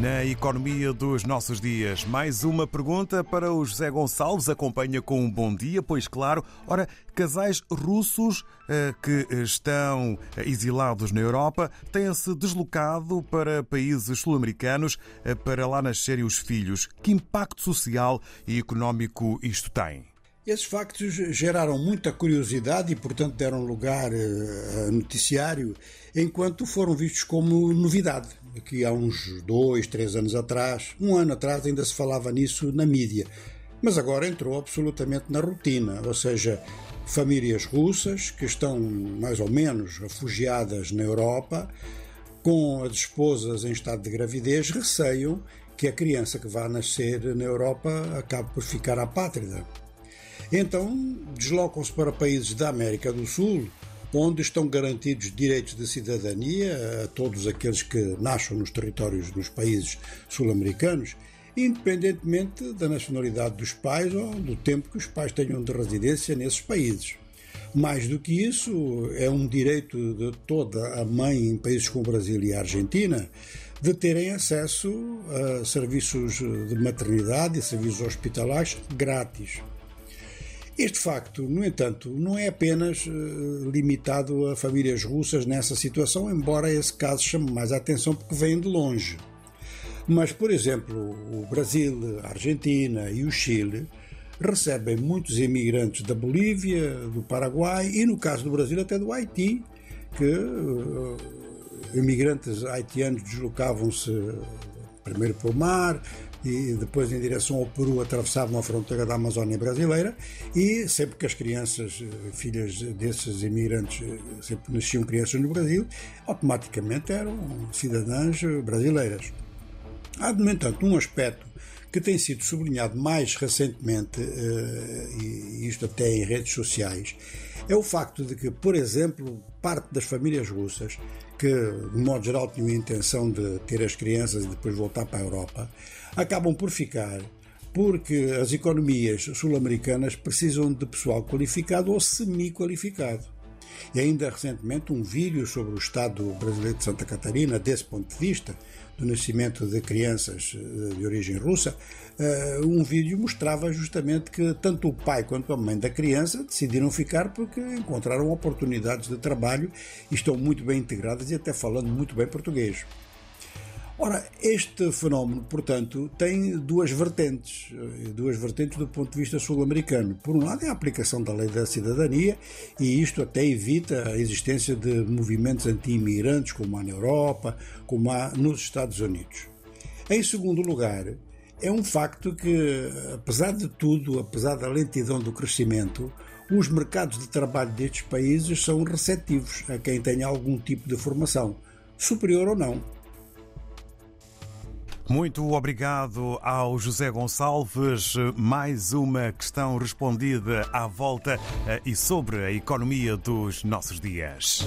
Na economia dos nossos dias, mais uma pergunta para o José Gonçalves. Acompanha com um bom dia, pois, claro, ora, casais russos eh, que estão exilados na Europa têm-se deslocado para países sul-americanos eh, para lá nascerem os filhos. Que impacto social e económico isto tem? Esses factos geraram muita curiosidade e, portanto, deram lugar eh, a noticiário, enquanto foram vistos como novidade. Aqui há uns dois, três anos atrás, um ano atrás, ainda se falava nisso na mídia. Mas agora entrou absolutamente na rotina, ou seja, famílias russas que estão mais ou menos refugiadas na Europa, com as esposas em estado de gravidez, receiam que a criança que vai nascer na Europa acabe por ficar apátrida. Então deslocam-se para países da América do Sul, onde estão garantidos direitos de cidadania a todos aqueles que nascem nos territórios dos países sul-americanos, independentemente da nacionalidade dos pais ou do tempo que os pais tenham de residência nesses países. Mais do que isso, é um direito de toda a mãe em países como o Brasil e a Argentina de terem acesso a serviços de maternidade e serviços hospitalares grátis. Este facto, no entanto, não é apenas uh, limitado a famílias russas nessa situação, embora esse caso chame mais a atenção porque vem de longe. Mas, por exemplo, o Brasil, a Argentina e o Chile recebem muitos imigrantes da Bolívia, do Paraguai e, no caso do Brasil, até do Haiti, que uh, imigrantes haitianos deslocavam-se primeiro pelo mar, e depois em direção ao Peru atravessavam a fronteira da Amazónia brasileira e sempre que as crianças, eh, filhas desses imigrantes, eh, sempre nasciam crianças no Brasil, automaticamente eram cidadãs brasileiras. Há, no entanto, um aspecto que tem sido sublinhado mais recentemente, eh, e isto até em redes sociais, é o facto de que, por exemplo, parte das famílias russas, que de modo geral tinham a intenção de ter as crianças e depois voltar para a Europa, acabam por ficar porque as economias sul-americanas precisam de pessoal qualificado ou semi-qualificado. E ainda recentemente um vídeo sobre o Estado brasileiro de Santa Catarina, desse ponto de vista, do nascimento de crianças eh, de origem russa, eh, um vídeo mostrava justamente que tanto o pai quanto a mãe da criança decidiram ficar porque encontraram oportunidades de trabalho e estão muito bem integradas e até falando muito bem português. Ora, este fenómeno, portanto, tem duas vertentes, eh, duas vertentes do ponto de vista sul-americano. Por um lado, é a aplicação da lei da cidadania, e isto até evita a existência de movimentos anti-imigrantes, como há na Europa, como há nos Estados Unidos. Em segundo lugar, é um facto que, apesar de tudo, apesar da lentidão do crescimento, os mercados de trabalho destes países são receptivos a quem tenha algum tipo de formação, superior ou não. Muito obrigado ao José Gonçalves. Mais uma questão respondida à volta eh, e sobre a economia dos nossos dias.